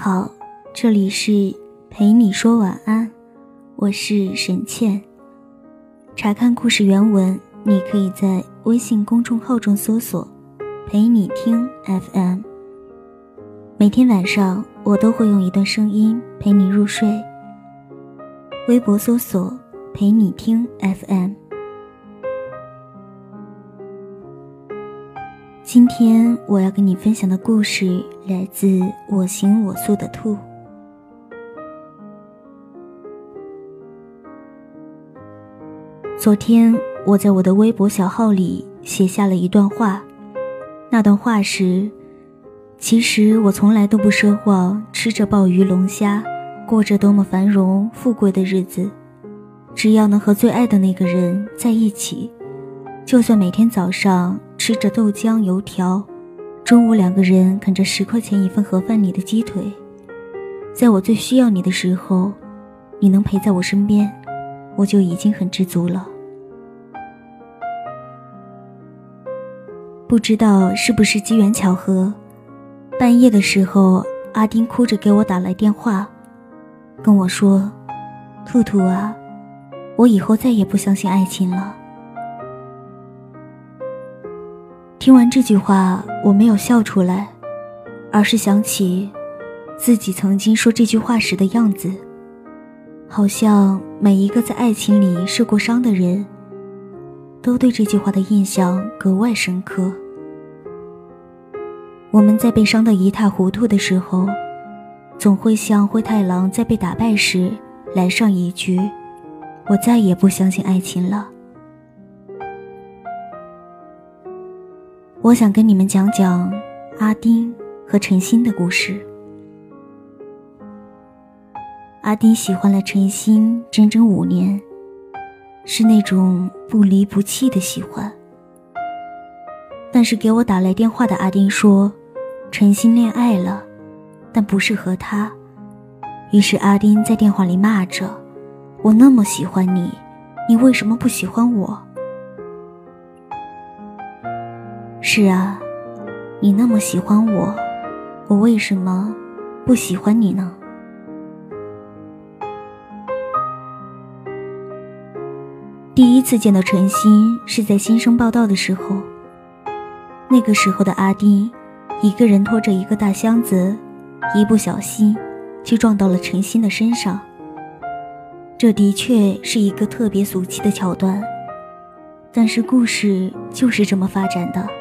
好，这里是陪你说晚安，我是沈倩。查看故事原文，你可以在微信公众号中搜索“陪你听 FM”。每天晚上，我都会用一段声音陪你入睡。微博搜索“陪你听 FM”。今天我要跟你分享的故事来自《我行我素的兔》。昨天我在我的微博小号里写下了一段话，那段话是：其实我从来都不奢望吃着鲍鱼龙虾，过着多么繁荣富贵的日子，只要能和最爱的那个人在一起，就算每天早上。吃着豆浆油条，中午两个人啃着十块钱一份盒饭里的鸡腿，在我最需要你的时候，你能陪在我身边，我就已经很知足了。不知道是不是机缘巧合，半夜的时候，阿丁哭着给我打来电话，跟我说：“兔兔啊，我以后再也不相信爱情了。”听完这句话，我没有笑出来，而是想起自己曾经说这句话时的样子。好像每一个在爱情里受过伤的人，都对这句话的印象格外深刻。我们在被伤得一塌糊涂的时候，总会像灰太狼在被打败时来上一句：“我再也不相信爱情了。”我想跟你们讲讲阿丁和陈星的故事。阿丁喜欢了陈星整整五年，是那种不离不弃的喜欢。但是给我打来电话的阿丁说，陈星恋爱了，但不是和他。于是阿丁在电话里骂着：“我那么喜欢你，你为什么不喜欢我？”是啊，你那么喜欢我，我为什么不喜欢你呢？第一次见到陈星是在新生报道的时候。那个时候的阿丁，一个人拖着一个大箱子，一不小心就撞到了陈星的身上。这的确是一个特别俗气的桥段，但是故事就是这么发展的。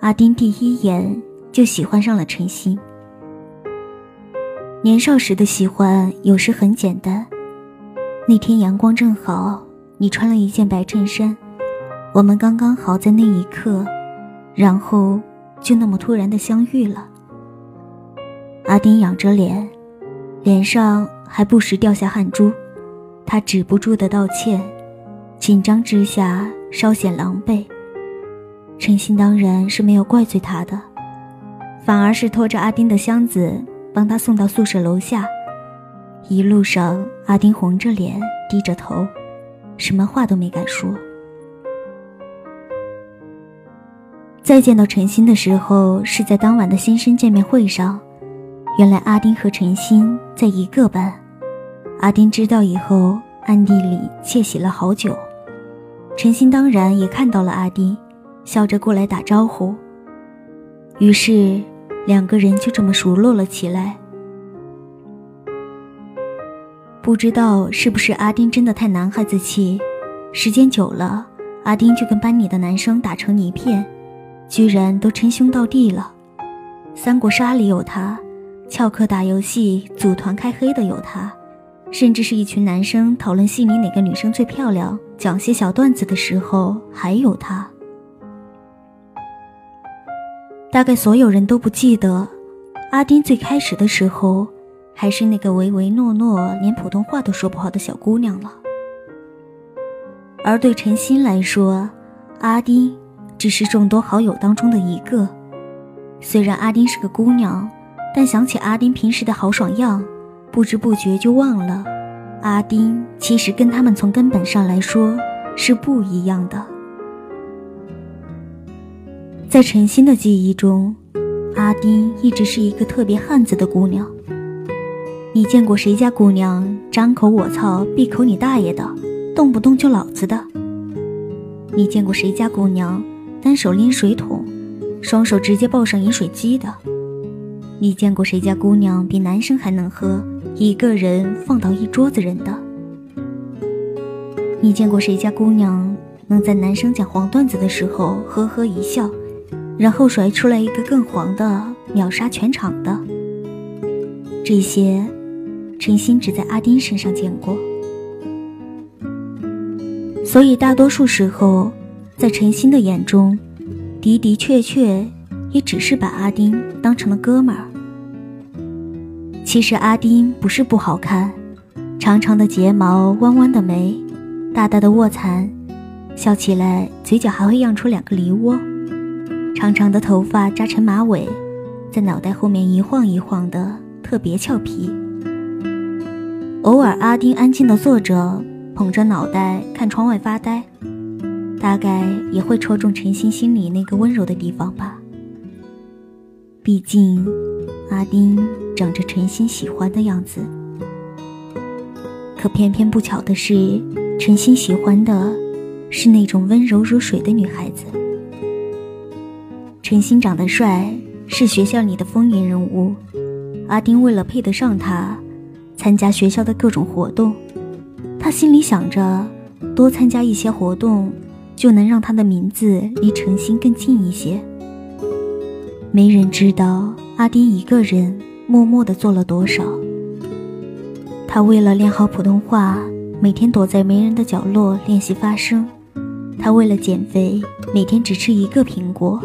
阿丁第一眼就喜欢上了陈星。年少时的喜欢有时很简单。那天阳光正好，你穿了一件白衬衫，我们刚刚好在那一刻，然后就那么突然的相遇了。阿丁仰着脸，脸上还不时掉下汗珠，他止不住的道歉，紧张之下稍显狼狈。陈星当然是没有怪罪他的，反而是拖着阿丁的箱子帮他送到宿舍楼下。一路上，阿丁红着脸，低着头，什么话都没敢说。再见到陈星的时候，是在当晚的新生见面会上。原来阿丁和陈星在一个班，阿丁知道以后，暗地里窃喜了好久。陈星当然也看到了阿丁。笑着过来打招呼，于是两个人就这么熟络了起来。不知道是不是阿丁真的太男孩子气，时间久了，阿丁就跟班里的男生打成一片，居然都称兄道弟了。三国杀里有他，翘课打游戏、组团开黑的有他，甚至是一群男生讨论戏里哪个女生最漂亮、讲些小段子的时候还有他。大概所有人都不记得，阿丁最开始的时候，还是那个唯唯诺诺、连普通话都说不好的小姑娘了。而对陈心来说，阿丁只是众多好友当中的一个。虽然阿丁是个姑娘，但想起阿丁平时的豪爽样，不知不觉就忘了，阿丁其实跟他们从根本上来说是不一样的。在陈星的记忆中，阿丁一直是一个特别汉子的姑娘。你见过谁家姑娘张口我操，闭口你大爷的，动不动就老子的？你见过谁家姑娘单手拎水桶，双手直接抱上饮水机的？你见过谁家姑娘比男生还能喝，一个人放倒一桌子人的？你见过谁家姑娘能在男生讲黄段子的时候呵呵一笑，然后甩出来一个更黄的秒杀全场的？这些，陈星只在阿丁身上见过。所以大多数时候，在陈星的眼中，的的确确也只是把阿丁当成了哥们儿。其实阿丁不是不好看，长长的睫毛，弯弯的眉。大大的卧蚕，笑起来嘴角还会漾出两个梨窝，长长的头发扎成马尾，在脑袋后面一晃一晃的，特别俏皮。偶尔阿丁安静的坐着，捧着脑袋看窗外发呆，大概也会戳中陈星心里那个温柔的地方吧。毕竟，阿丁长着陈星喜欢的样子，可偏偏不巧的是。陈星喜欢的是那种温柔如水的女孩子。陈星长得帅，是学校里的风云人物。阿丁为了配得上他，参加学校的各种活动。他心里想着，多参加一些活动，就能让他的名字离陈星更近一些。没人知道阿丁一个人默默的做了多少。他为了练好普通话。每天躲在没人的角落练习发声。他为了减肥，每天只吃一个苹果。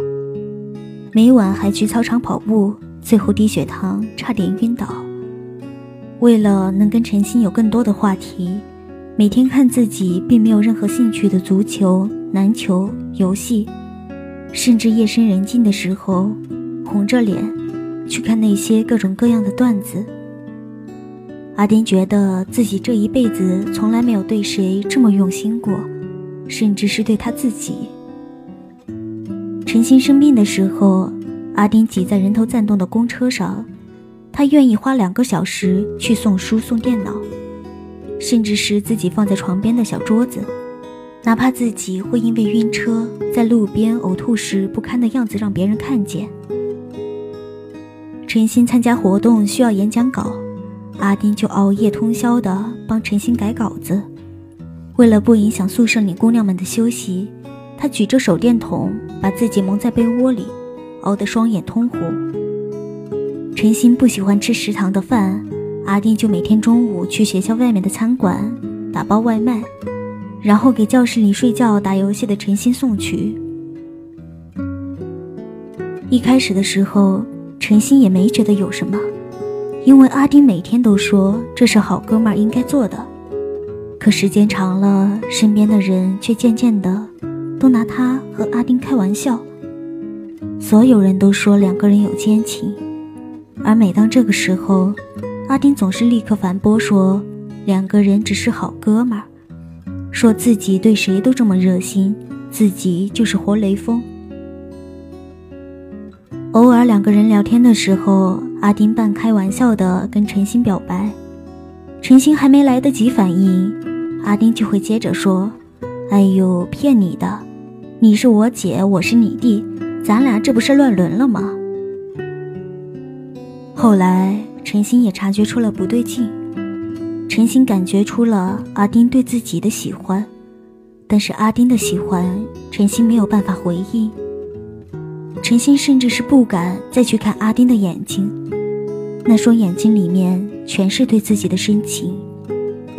每晚还去操场跑步，最后低血糖，差点晕倒。为了能跟陈星有更多的话题，每天看自己并没有任何兴趣的足球、篮球、游戏，甚至夜深人静的时候，红着脸去看那些各种各样的段子。阿丁觉得自己这一辈子从来没有对谁这么用心过，甚至是对他自己。陈星生病的时候，阿丁挤在人头攒动的公车上，他愿意花两个小时去送书、送电脑，甚至是自己放在床边的小桌子，哪怕自己会因为晕车在路边呕吐时不堪的样子让别人看见。陈星参加活动需要演讲稿。阿丁就熬夜通宵的帮陈星改稿子，为了不影响宿舍里姑娘们的休息，他举着手电筒把自己蒙在被窝里，熬得双眼通红。陈星不喜欢吃食堂的饭，阿丁就每天中午去学校外面的餐馆打包外卖，然后给教室里睡觉打游戏的陈星送去。一开始的时候，陈星也没觉得有什么。因为阿丁每天都说这是好哥们儿应该做的，可时间长了，身边的人却渐渐的都拿他和阿丁开玩笑。所有人都说两个人有奸情，而每当这个时候，阿丁总是立刻反驳说两个人只是好哥们儿，说自己对谁都这么热心，自己就是活雷锋。偶尔两个人聊天的时候，阿丁半开玩笑的跟陈星表白，陈星还没来得及反应，阿丁就会接着说：“哎呦，骗你的，你是我姐，我是你弟，咱俩这不是乱伦了吗？”后来陈星也察觉出了不对劲，陈星感觉出了阿丁对自己的喜欢，但是阿丁的喜欢，陈星没有办法回应。陈星甚至是不敢再去看阿丁的眼睛，那双眼睛里面全是对自己的深情，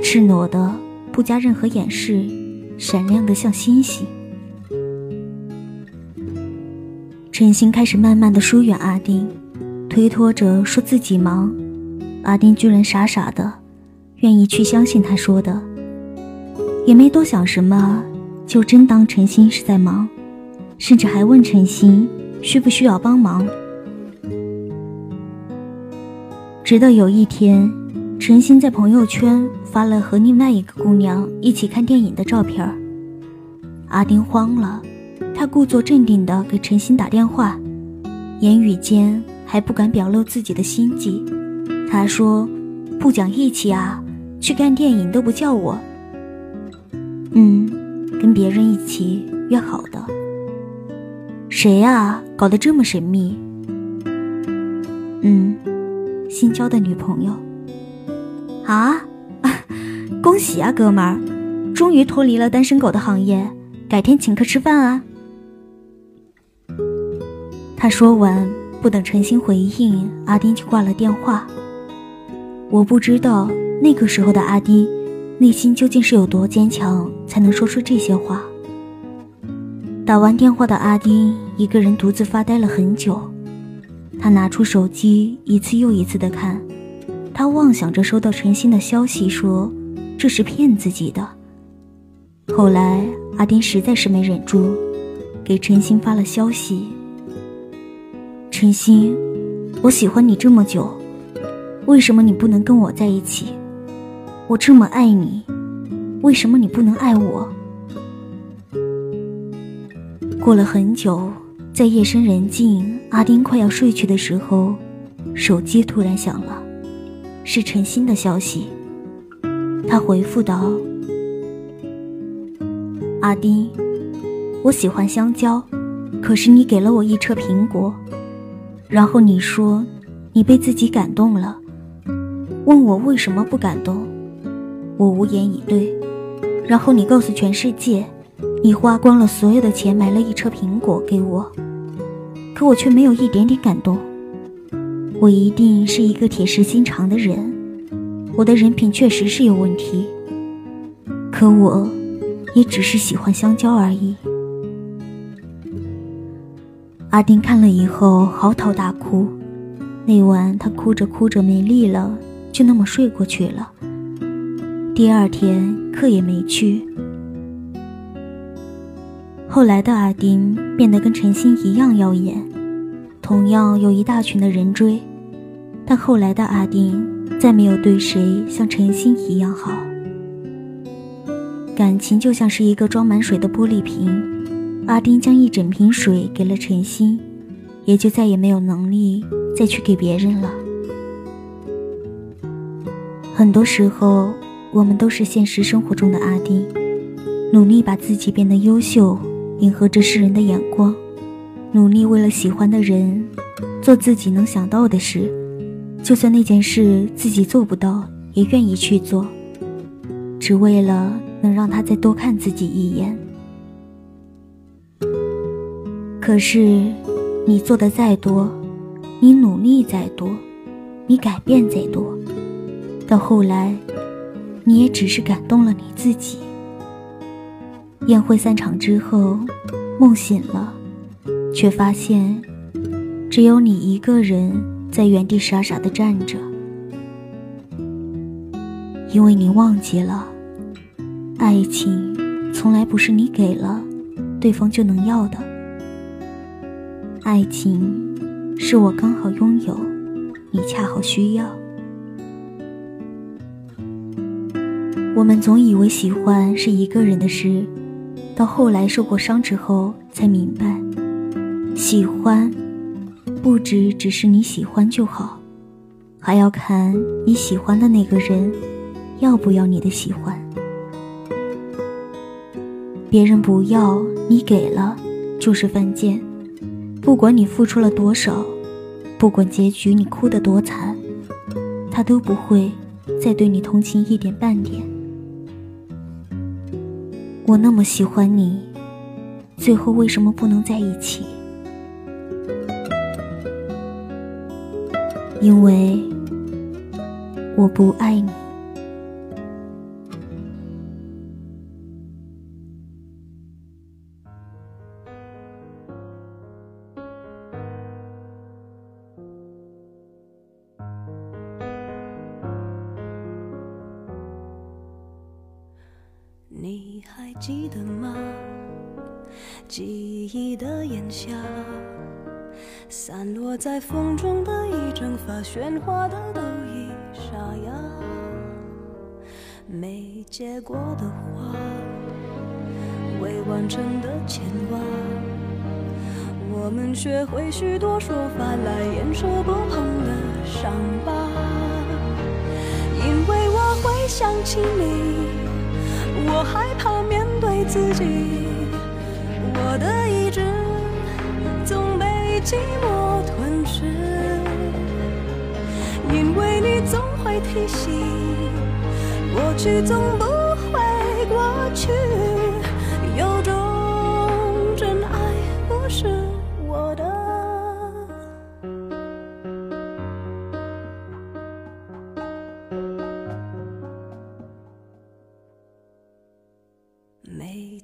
赤裸的，不加任何掩饰，闪亮的像星星。陈星开始慢慢的疏远阿丁，推脱着说自己忙，阿丁居然傻傻的，愿意去相信他说的，也没多想什么，就真当陈星是在忙，甚至还问陈星。需不需要帮忙？直到有一天，陈星在朋友圈发了和另外一个姑娘一起看电影的照片阿丁慌了，他故作镇定地给陈星打电话，言语间还不敢表露自己的心迹。他说：“不讲义气啊，去看电影都不叫我。”嗯，跟别人一起约好的。谁啊？搞得这么神秘？嗯，新交的女朋友。啊，恭喜啊，哥们儿，终于脱离了单身狗的行业，改天请客吃饭啊。他说完，不等陈星回应，阿丁就挂了电话。我不知道那个时候的阿丁，内心究竟是有多坚强，才能说出这些话。打完电话的阿丁，一个人独自发呆了很久。他拿出手机，一次又一次的看，他妄想着收到陈星的消息，说这是骗自己的。后来，阿丁实在是没忍住，给陈星发了消息。陈星，我喜欢你这么久，为什么你不能跟我在一起？我这么爱你，为什么你不能爱我？过了很久，在夜深人静，阿丁快要睡去的时候，手机突然响了，是陈星的消息。他回复道：“阿丁，我喜欢香蕉，可是你给了我一车苹果。”然后你说，你被自己感动了，问我为什么不感动，我无言以对。然后你告诉全世界，你花光了所有的钱买了一车苹果给我，可我却没有一点点感动。我一定是一个铁石心肠的人，我的人品确实是有问题，可我，也只是喜欢香蕉而已。阿丁看了以后嚎啕大哭，那晚他哭着哭着没力了，就那么睡过去了。第二天课也没去。后来的阿丁变得跟陈心一样耀眼，同样有一大群的人追，但后来的阿丁再没有对谁像陈心一样好。感情就像是一个装满水的玻璃瓶。阿丁将一整瓶水给了陈星，也就再也没有能力再去给别人了。很多时候，我们都是现实生活中的阿丁，努力把自己变得优秀，迎合着世人的眼光，努力为了喜欢的人做自己能想到的事，就算那件事自己做不到，也愿意去做，只为了能让他再多看自己一眼。可是，你做的再多，你努力再多，你改变再多，到后来，你也只是感动了你自己。宴会散场之后，梦醒了，却发现，只有你一个人在原地傻傻的站着，因为你忘记了，爱情从来不是你给了，对方就能要的。爱情是我刚好拥有，你恰好需要。我们总以为喜欢是一个人的事，到后来受过伤之后才明白，喜欢不只只是你喜欢就好，还要看你喜欢的那个人要不要你的喜欢。别人不要你给了，就是犯贱。不管你付出了多少，不管结局你哭得多惨，他都不会再对你同情一点半点。我那么喜欢你，最后为什么不能在一起？因为我不爱你。记得吗？记忆的炎夏，散落在风中的一整发，喧哗的都已沙哑。没结果的花，未完成的牵挂，我们学会许多说法来掩饰不碰的伤疤，因为我会想起你，我害怕面为自己，我的意志总被寂寞吞噬，因为你总会提醒，过去总不会过去，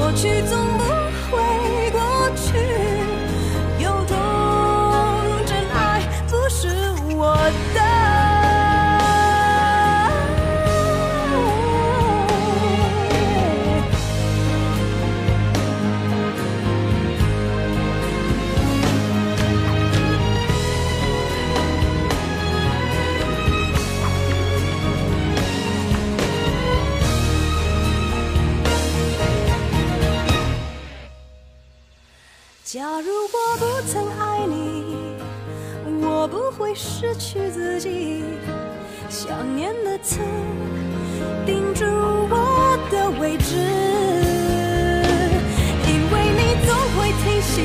过去总不。会假如我不曾爱你，我不会失去自己。想念的刺钉住我的位置，因为你总会提醒，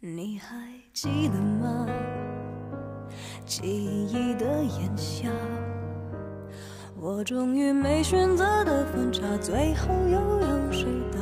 你还记得吗？记忆的炎夏，我终于没选择的分岔，最后又有谁到？